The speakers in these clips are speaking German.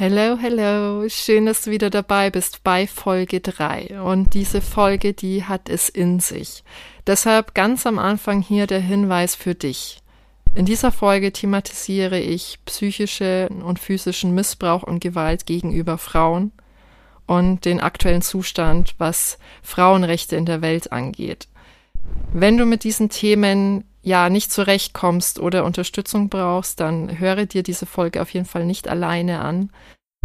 Hello, hello. Schön, dass du wieder dabei bist bei Folge 3. Und diese Folge, die hat es in sich. Deshalb ganz am Anfang hier der Hinweis für dich. In dieser Folge thematisiere ich psychische und physischen Missbrauch und Gewalt gegenüber Frauen und den aktuellen Zustand, was Frauenrechte in der Welt angeht. Wenn du mit diesen Themen ja nicht zurechtkommst oder Unterstützung brauchst, dann höre dir diese Folge auf jeden Fall nicht alleine an.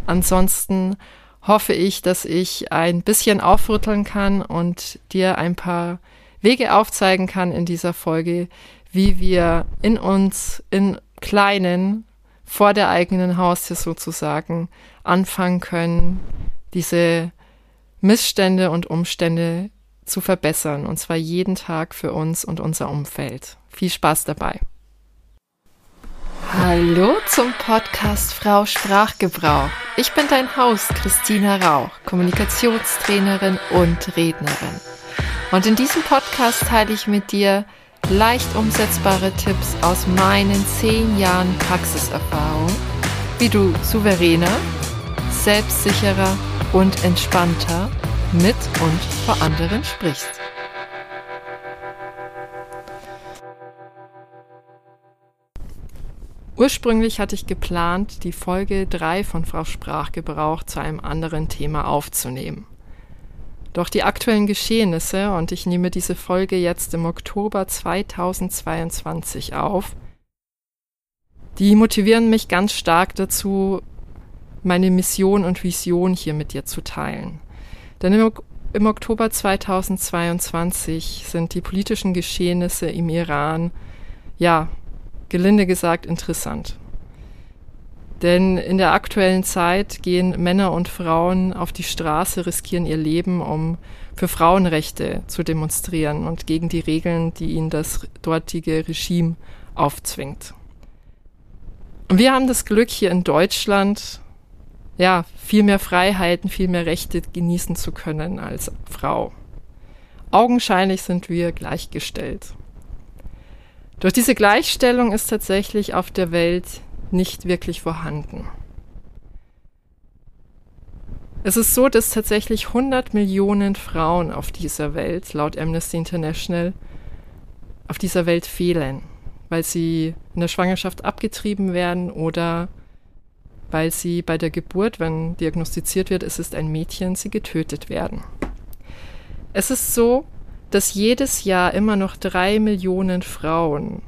Ansonsten hoffe ich, dass ich ein bisschen aufrütteln kann und dir ein paar Wege aufzeigen kann in dieser Folge, wie wir in uns, in kleinen, vor der eigenen Haustür sozusagen anfangen können, diese Missstände und Umstände zu verbessern, und zwar jeden Tag für uns und unser Umfeld. Viel Spaß dabei. Hallo zum Podcast Frau Sprachgebrauch. Ich bin dein Host Christina Rauch, Kommunikationstrainerin und Rednerin. Und in diesem Podcast teile ich mit dir leicht umsetzbare Tipps aus meinen zehn Jahren Praxiserfahrung, wie du souveräner, selbstsicherer und entspannter mit und vor anderen sprichst. Ursprünglich hatte ich geplant, die Folge 3 von Frau Sprachgebrauch zu einem anderen Thema aufzunehmen. Doch die aktuellen Geschehnisse, und ich nehme diese Folge jetzt im Oktober 2022 auf, die motivieren mich ganz stark dazu, meine Mission und Vision hier mit dir zu teilen. Denn im, im Oktober 2022 sind die politischen Geschehnisse im Iran, ja, gelinde gesagt, interessant. Denn in der aktuellen Zeit gehen Männer und Frauen auf die Straße, riskieren ihr Leben, um für Frauenrechte zu demonstrieren und gegen die Regeln, die ihnen das dortige Regime aufzwingt. Und wir haben das Glück, hier in Deutschland ja, viel mehr Freiheiten, viel mehr Rechte genießen zu können als Frau. Augenscheinlich sind wir gleichgestellt. Doch diese Gleichstellung ist tatsächlich auf der Welt nicht wirklich vorhanden. Es ist so, dass tatsächlich 100 Millionen Frauen auf dieser Welt, laut Amnesty International, auf dieser Welt fehlen, weil sie in der Schwangerschaft abgetrieben werden oder weil sie bei der Geburt, wenn diagnostiziert wird, es ist ein Mädchen, sie getötet werden. Es ist so, dass jedes Jahr immer noch drei Millionen Frauen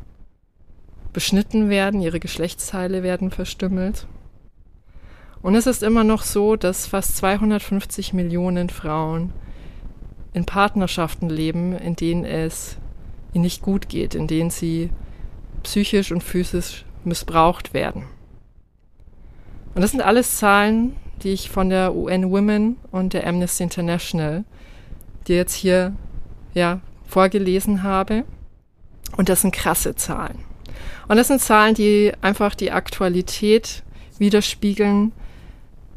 beschnitten werden, ihre Geschlechtsteile werden verstümmelt. Und es ist immer noch so, dass fast 250 Millionen Frauen in Partnerschaften leben, in denen es ihnen nicht gut geht, in denen sie psychisch und physisch missbraucht werden. Und das sind alles Zahlen, die ich von der UN Women und der Amnesty International dir jetzt hier ja, vorgelesen habe. Und das sind krasse Zahlen. Und das sind Zahlen, die einfach die Aktualität widerspiegeln,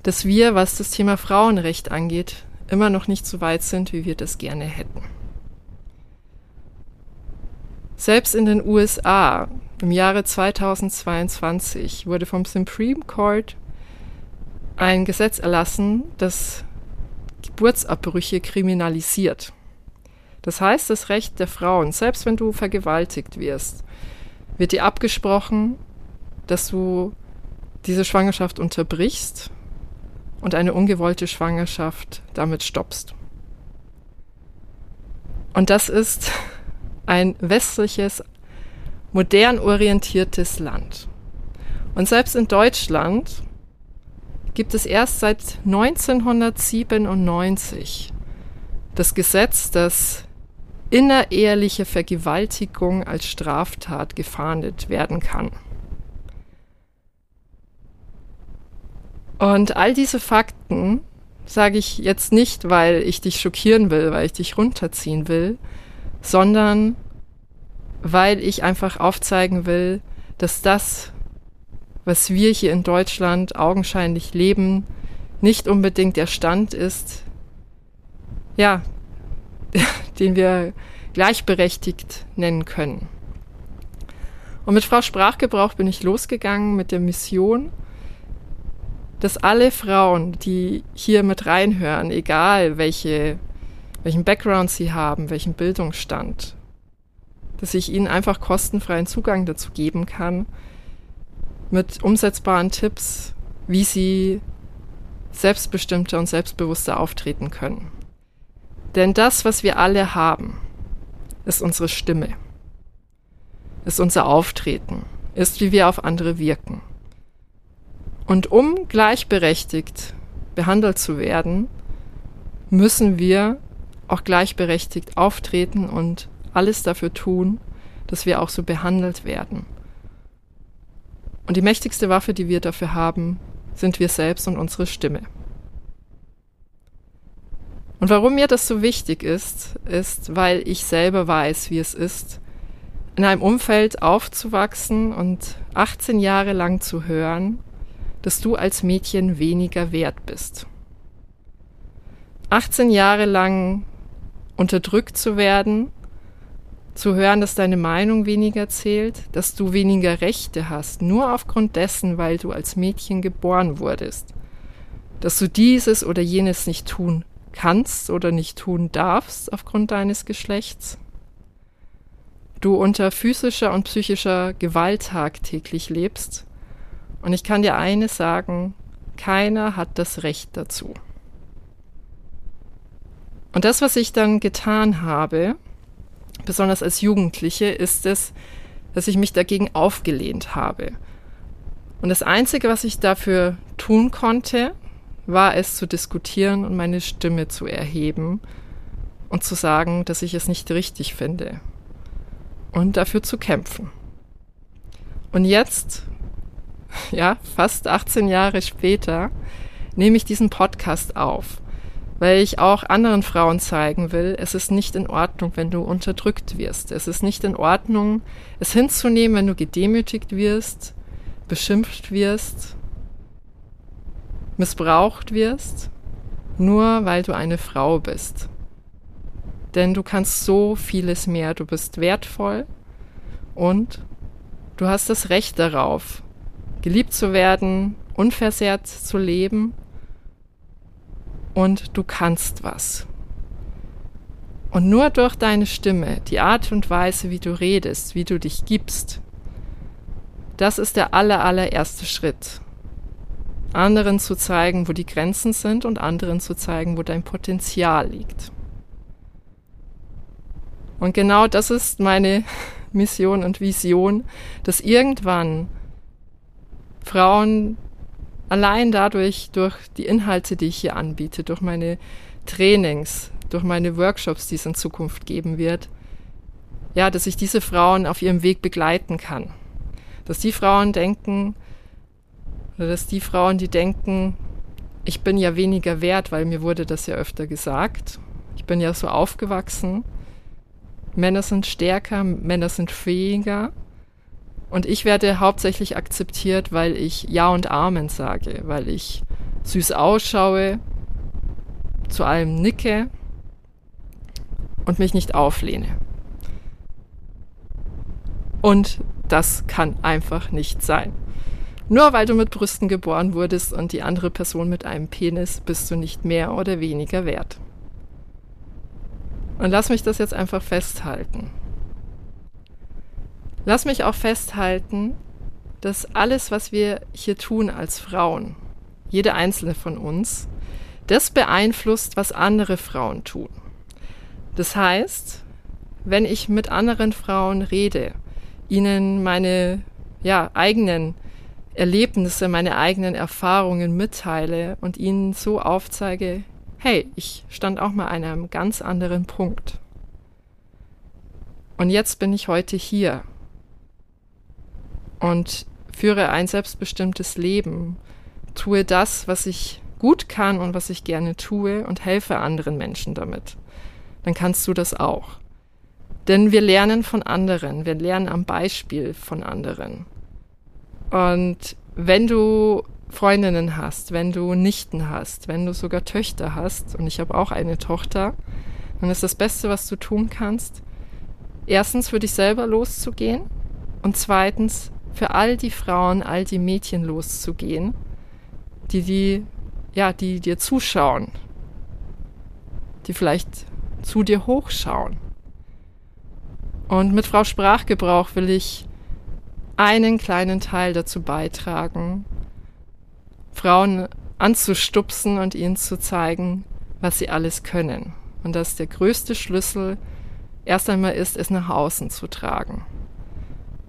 dass wir, was das Thema Frauenrecht angeht, immer noch nicht so weit sind, wie wir das gerne hätten. Selbst in den USA im Jahre 2022 wurde vom Supreme Court ein Gesetz erlassen, das Geburtsabbrüche kriminalisiert. Das heißt, das Recht der Frauen, selbst wenn du vergewaltigt wirst, wird dir abgesprochen, dass du diese Schwangerschaft unterbrichst und eine ungewollte Schwangerschaft damit stoppst. Und das ist ein westliches, modern orientiertes Land. Und selbst in Deutschland gibt es erst seit 1997 das Gesetz, das innereheliche Vergewaltigung als Straftat gefahndet werden kann. Und all diese Fakten sage ich jetzt nicht, weil ich dich schockieren will, weil ich dich runterziehen will, sondern weil ich einfach aufzeigen will, dass das, was wir hier in Deutschland augenscheinlich leben, nicht unbedingt der Stand ist, ja, den wir gleichberechtigt nennen können. Und mit Frau Sprachgebrauch bin ich losgegangen mit der Mission, dass alle Frauen, die hier mit reinhören, egal welche, welchen Background sie haben, welchen Bildungsstand, dass ich ihnen einfach kostenfreien Zugang dazu geben kann, mit umsetzbaren Tipps, wie sie selbstbestimmter und selbstbewusster auftreten können. Denn das, was wir alle haben, ist unsere Stimme, ist unser Auftreten, ist, wie wir auf andere wirken. Und um gleichberechtigt behandelt zu werden, müssen wir auch gleichberechtigt auftreten und alles dafür tun, dass wir auch so behandelt werden. Und die mächtigste Waffe, die wir dafür haben, sind wir selbst und unsere Stimme. Und warum mir das so wichtig ist, ist, weil ich selber weiß, wie es ist, in einem Umfeld aufzuwachsen und 18 Jahre lang zu hören, dass du als Mädchen weniger wert bist. 18 Jahre lang unterdrückt zu werden, zu hören, dass deine Meinung weniger zählt, dass du weniger Rechte hast, nur aufgrund dessen, weil du als Mädchen geboren wurdest, dass du dieses oder jenes nicht tun kannst oder nicht tun darfst aufgrund deines Geschlechts, du unter physischer und psychischer Gewalt tagtäglich lebst, und ich kann dir eines sagen, keiner hat das Recht dazu. Und das, was ich dann getan habe, besonders als Jugendliche, ist es, dass ich mich dagegen aufgelehnt habe. Und das Einzige, was ich dafür tun konnte, war es zu diskutieren und meine Stimme zu erheben und zu sagen, dass ich es nicht richtig finde und dafür zu kämpfen. Und jetzt, ja, fast 18 Jahre später, nehme ich diesen Podcast auf weil ich auch anderen Frauen zeigen will, es ist nicht in Ordnung, wenn du unterdrückt wirst. Es ist nicht in Ordnung, es hinzunehmen, wenn du gedemütigt wirst, beschimpft wirst, missbraucht wirst, nur weil du eine Frau bist. Denn du kannst so vieles mehr. Du bist wertvoll und du hast das Recht darauf, geliebt zu werden, unversehrt zu leben und du kannst was. Und nur durch deine Stimme, die Art und Weise, wie du redest, wie du dich gibst, das ist der aller, allererste Schritt. Anderen zu zeigen, wo die Grenzen sind und anderen zu zeigen, wo dein Potenzial liegt. Und genau das ist meine Mission und Vision, dass irgendwann Frauen allein dadurch, durch die Inhalte, die ich hier anbiete, durch meine Trainings, durch meine Workshops, die es in Zukunft geben wird, ja, dass ich diese Frauen auf ihrem Weg begleiten kann. Dass die Frauen denken, dass die Frauen, die denken, ich bin ja weniger wert, weil mir wurde das ja öfter gesagt. Ich bin ja so aufgewachsen. Männer sind stärker, Männer sind fähiger. Und ich werde hauptsächlich akzeptiert, weil ich Ja und Amen sage, weil ich süß ausschaue, zu allem nicke und mich nicht auflehne. Und das kann einfach nicht sein. Nur weil du mit Brüsten geboren wurdest und die andere Person mit einem Penis, bist du nicht mehr oder weniger wert. Und lass mich das jetzt einfach festhalten. Lass mich auch festhalten, dass alles, was wir hier tun als Frauen, jede einzelne von uns, das beeinflusst, was andere Frauen tun. Das heißt, wenn ich mit anderen Frauen rede, ihnen meine ja, eigenen Erlebnisse, meine eigenen Erfahrungen mitteile und ihnen so aufzeige, hey, ich stand auch mal an einem ganz anderen Punkt. Und jetzt bin ich heute hier und führe ein selbstbestimmtes Leben, tue das, was ich gut kann und was ich gerne tue und helfe anderen Menschen damit, dann kannst du das auch. Denn wir lernen von anderen, wir lernen am Beispiel von anderen. Und wenn du Freundinnen hast, wenn du Nichten hast, wenn du sogar Töchter hast, und ich habe auch eine Tochter, dann ist das Beste, was du tun kannst, erstens für dich selber loszugehen und zweitens für all die Frauen, all die Mädchen loszugehen, die, die, ja, die dir zuschauen, die vielleicht zu dir hochschauen. Und mit Frau Sprachgebrauch will ich einen kleinen Teil dazu beitragen, Frauen anzustupsen und ihnen zu zeigen, was sie alles können. Und dass der größte Schlüssel erst einmal ist, es nach außen zu tragen.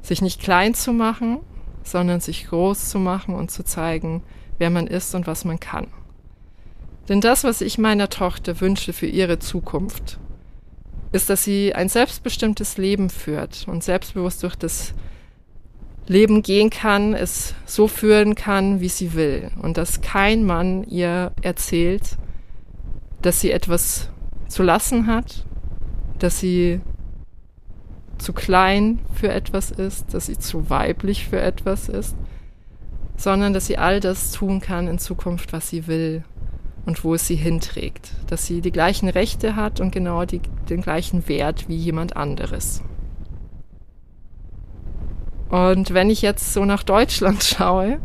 Sich nicht klein zu machen, sondern sich groß zu machen und zu zeigen, wer man ist und was man kann. Denn das, was ich meiner Tochter wünsche für ihre Zukunft, ist, dass sie ein selbstbestimmtes Leben führt und selbstbewusst durch das Leben gehen kann, es so führen kann, wie sie will. Und dass kein Mann ihr erzählt, dass sie etwas zu lassen hat, dass sie zu klein für etwas ist, dass sie zu weiblich für etwas ist, sondern dass sie all das tun kann in Zukunft, was sie will und wo es sie hinträgt, dass sie die gleichen Rechte hat und genau die, den gleichen Wert wie jemand anderes. Und wenn ich jetzt so nach Deutschland schaue,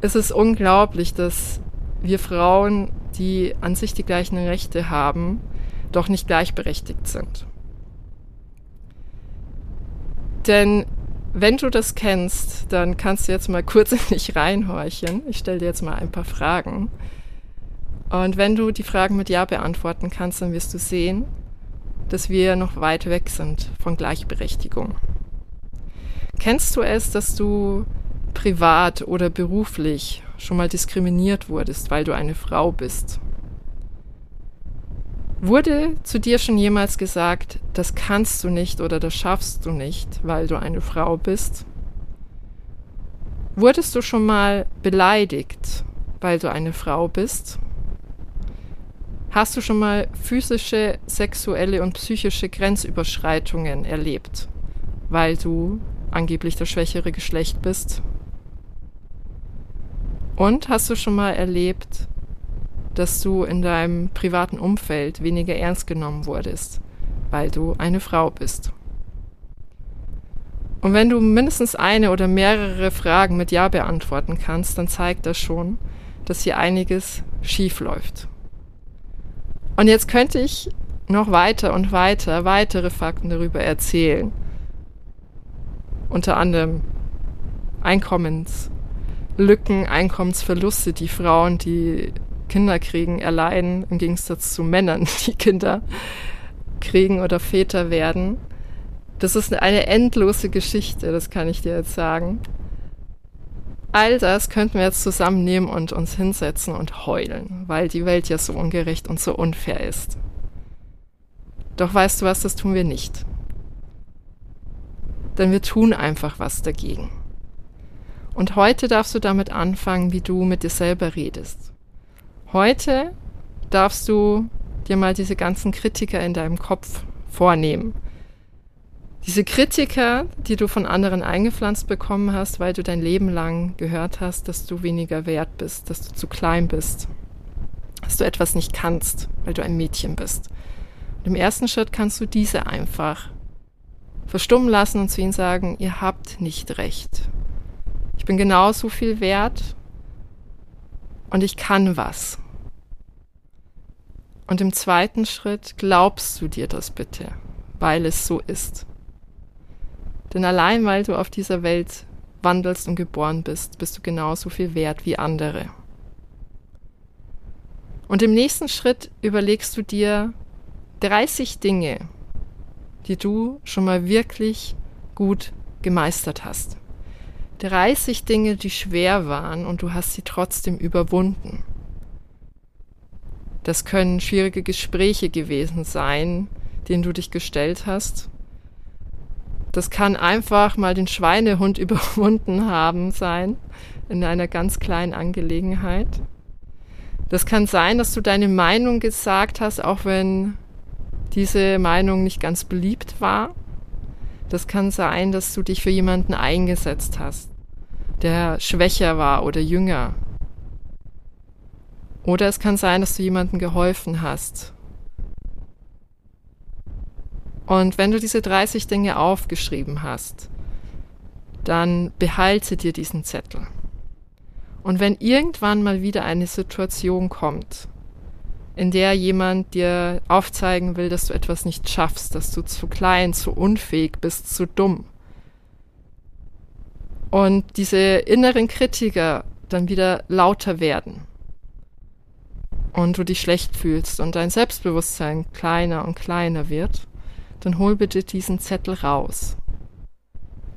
ist es unglaublich, dass wir Frauen, die an sich die gleichen Rechte haben, doch nicht gleichberechtigt sind. Denn wenn du das kennst, dann kannst du jetzt mal kurz in dich reinhorchen. Ich stelle dir jetzt mal ein paar Fragen. Und wenn du die Fragen mit Ja beantworten kannst, dann wirst du sehen, dass wir noch weit weg sind von Gleichberechtigung. Kennst du es, dass du privat oder beruflich schon mal diskriminiert wurdest, weil du eine Frau bist? Wurde zu dir schon jemals gesagt, das kannst du nicht oder das schaffst du nicht, weil du eine Frau bist? Wurdest du schon mal beleidigt, weil du eine Frau bist? Hast du schon mal physische, sexuelle und psychische Grenzüberschreitungen erlebt, weil du angeblich das schwächere Geschlecht bist? Und hast du schon mal erlebt, dass du in deinem privaten Umfeld weniger ernst genommen wurdest, weil du eine Frau bist. Und wenn du mindestens eine oder mehrere Fragen mit Ja beantworten kannst, dann zeigt das schon, dass hier einiges schief läuft. Und jetzt könnte ich noch weiter und weiter weitere Fakten darüber erzählen. Unter anderem Einkommenslücken, Einkommensverluste, die Frauen, die Kinder kriegen, erleiden, im Gegensatz zu Männern, die Kinder kriegen oder Väter werden. Das ist eine endlose Geschichte, das kann ich dir jetzt sagen. All das könnten wir jetzt zusammennehmen und uns hinsetzen und heulen, weil die Welt ja so ungerecht und so unfair ist. Doch weißt du was, das tun wir nicht. Denn wir tun einfach was dagegen. Und heute darfst du damit anfangen, wie du mit dir selber redest. Heute darfst du dir mal diese ganzen Kritiker in deinem Kopf vornehmen. Diese Kritiker, die du von anderen eingepflanzt bekommen hast, weil du dein Leben lang gehört hast, dass du weniger wert bist, dass du zu klein bist, dass du etwas nicht kannst, weil du ein Mädchen bist. Und im ersten Schritt kannst du diese einfach verstummen lassen und zu ihnen sagen, ihr habt nicht recht. Ich bin genauso viel wert und ich kann was. Und im zweiten Schritt glaubst du dir das bitte, weil es so ist. Denn allein weil du auf dieser Welt wandelst und geboren bist, bist du genauso viel wert wie andere. Und im nächsten Schritt überlegst du dir 30 Dinge, die du schon mal wirklich gut gemeistert hast. 30 Dinge, die schwer waren und du hast sie trotzdem überwunden. Das können schwierige Gespräche gewesen sein, denen du dich gestellt hast. Das kann einfach mal den Schweinehund überwunden haben sein in einer ganz kleinen Angelegenheit. Das kann sein, dass du deine Meinung gesagt hast, auch wenn diese Meinung nicht ganz beliebt war. Das kann sein, dass du dich für jemanden eingesetzt hast, der schwächer war oder jünger. Oder es kann sein, dass du jemandem geholfen hast. Und wenn du diese 30 Dinge aufgeschrieben hast, dann behalte dir diesen Zettel. Und wenn irgendwann mal wieder eine Situation kommt, in der jemand dir aufzeigen will, dass du etwas nicht schaffst, dass du zu klein, zu unfähig bist, zu dumm. Und diese inneren Kritiker dann wieder lauter werden und du dich schlecht fühlst und dein Selbstbewusstsein kleiner und kleiner wird, dann hol bitte diesen Zettel raus.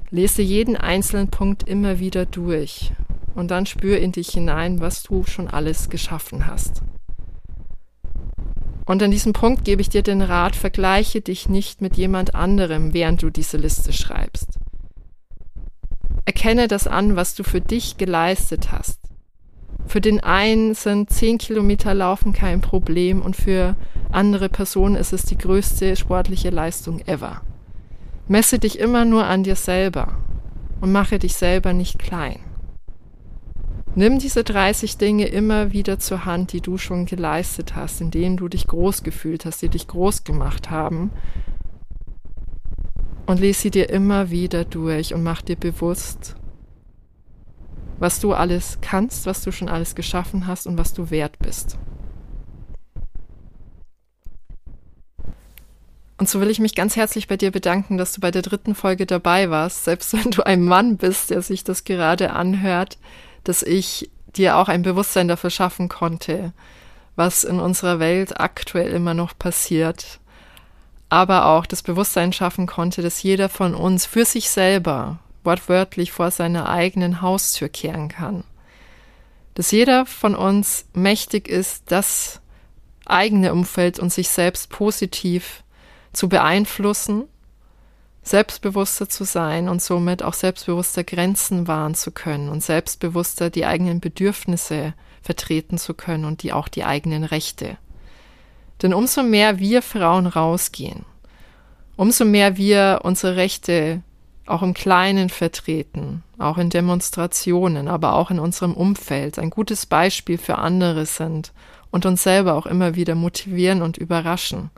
Lese jeden einzelnen Punkt immer wieder durch und dann spür in dich hinein, was du schon alles geschaffen hast. Und an diesem Punkt gebe ich dir den Rat, vergleiche dich nicht mit jemand anderem, während du diese Liste schreibst. Erkenne das an, was du für dich geleistet hast. Für den einen sind zehn Kilometer Laufen kein Problem und für andere Personen ist es die größte sportliche Leistung ever. Messe dich immer nur an dir selber und mache dich selber nicht klein. Nimm diese 30 Dinge immer wieder zur Hand, die du schon geleistet hast, in denen du dich groß gefühlt hast, die dich groß gemacht haben. Und lese sie dir immer wieder durch und mach dir bewusst, was du alles kannst, was du schon alles geschaffen hast und was du wert bist. Und so will ich mich ganz herzlich bei dir bedanken, dass du bei der dritten Folge dabei warst, selbst wenn du ein Mann bist, der sich das gerade anhört dass ich dir auch ein Bewusstsein dafür schaffen konnte, was in unserer Welt aktuell immer noch passiert, aber auch das Bewusstsein schaffen konnte, dass jeder von uns für sich selber wortwörtlich vor seiner eigenen Haustür kehren kann. Dass jeder von uns mächtig ist, das eigene Umfeld und sich selbst positiv zu beeinflussen selbstbewusster zu sein und somit auch selbstbewusster Grenzen wahren zu können und selbstbewusster die eigenen Bedürfnisse vertreten zu können und die auch die eigenen Rechte. Denn umso mehr wir Frauen rausgehen, umso mehr wir unsere Rechte auch im Kleinen vertreten, auch in Demonstrationen, aber auch in unserem Umfeld ein gutes Beispiel für andere sind und uns selber auch immer wieder motivieren und überraschen,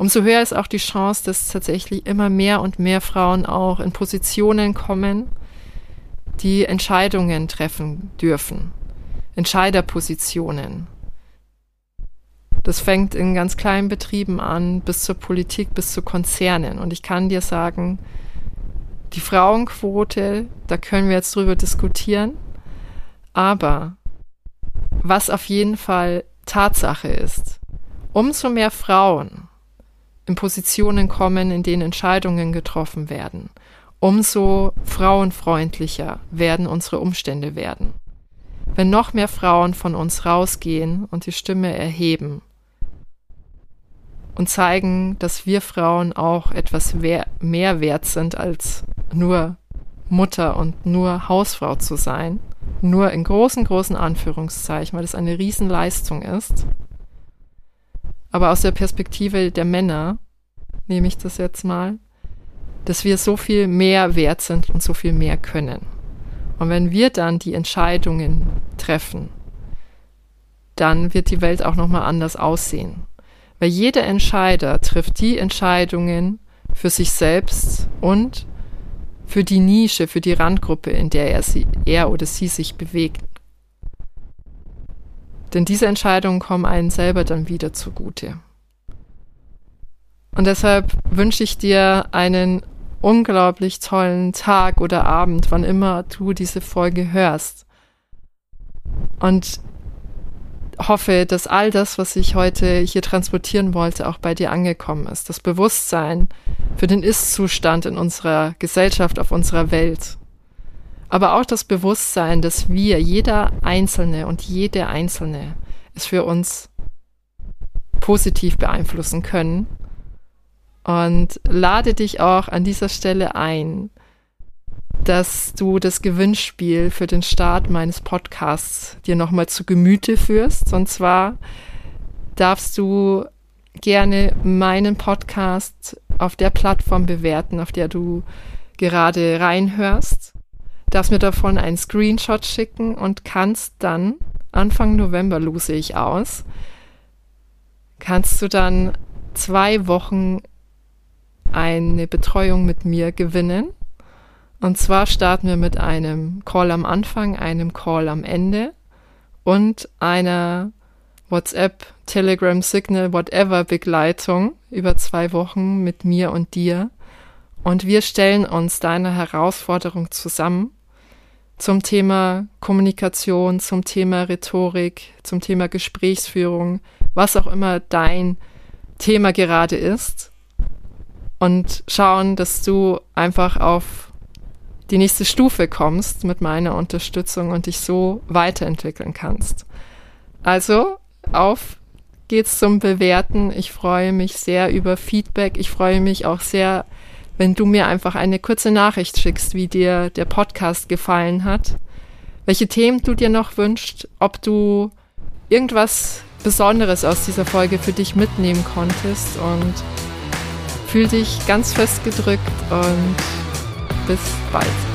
umso höher ist auch die Chance, dass tatsächlich immer mehr und mehr Frauen auch in Positionen kommen, die Entscheidungen treffen dürfen. Entscheiderpositionen. Das fängt in ganz kleinen Betrieben an, bis zur Politik, bis zu Konzernen. Und ich kann dir sagen, die Frauenquote, da können wir jetzt drüber diskutieren. Aber was auf jeden Fall Tatsache ist, umso mehr Frauen in Positionen kommen, in denen Entscheidungen getroffen werden, umso frauenfreundlicher werden unsere Umstände werden. Wenn noch mehr Frauen von uns rausgehen und die Stimme erheben und zeigen, dass wir Frauen auch etwas mehr wert sind als nur Mutter und nur Hausfrau zu sein, nur in großen, großen Anführungszeichen, weil es eine Riesenleistung ist, aber aus der Perspektive der Männer nehme ich das jetzt mal, dass wir so viel mehr wert sind und so viel mehr können. Und wenn wir dann die Entscheidungen treffen, dann wird die Welt auch nochmal anders aussehen. Weil jeder Entscheider trifft die Entscheidungen für sich selbst und für die Nische, für die Randgruppe, in der er, sie, er oder sie sich bewegt. Denn diese Entscheidungen kommen einen selber dann wieder zugute. Und deshalb wünsche ich dir einen unglaublich tollen Tag oder Abend, wann immer du diese Folge hörst. Und hoffe, dass all das, was ich heute hier transportieren wollte, auch bei dir angekommen ist. Das Bewusstsein für den Ist-Zustand in unserer Gesellschaft, auf unserer Welt aber auch das Bewusstsein, dass wir, jeder Einzelne und jede Einzelne, es für uns positiv beeinflussen können. Und lade dich auch an dieser Stelle ein, dass du das Gewinnspiel für den Start meines Podcasts dir nochmal zu Gemüte führst. Und zwar darfst du gerne meinen Podcast auf der Plattform bewerten, auf der du gerade reinhörst darfst mir davon einen Screenshot schicken und kannst dann, Anfang November lose ich aus, kannst du dann zwei Wochen eine Betreuung mit mir gewinnen. Und zwar starten wir mit einem Call am Anfang, einem Call am Ende und einer WhatsApp, Telegram, Signal, whatever Begleitung über zwei Wochen mit mir und dir. Und wir stellen uns deine Herausforderung zusammen zum Thema Kommunikation, zum Thema Rhetorik, zum Thema Gesprächsführung, was auch immer dein Thema gerade ist. Und schauen, dass du einfach auf die nächste Stufe kommst mit meiner Unterstützung und dich so weiterentwickeln kannst. Also auf geht's zum Bewerten. Ich freue mich sehr über Feedback. Ich freue mich auch sehr, wenn du mir einfach eine kurze Nachricht schickst, wie dir der Podcast gefallen hat, welche Themen du dir noch wünschst, ob du irgendwas Besonderes aus dieser Folge für dich mitnehmen konntest und fühl dich ganz fest gedrückt und bis bald.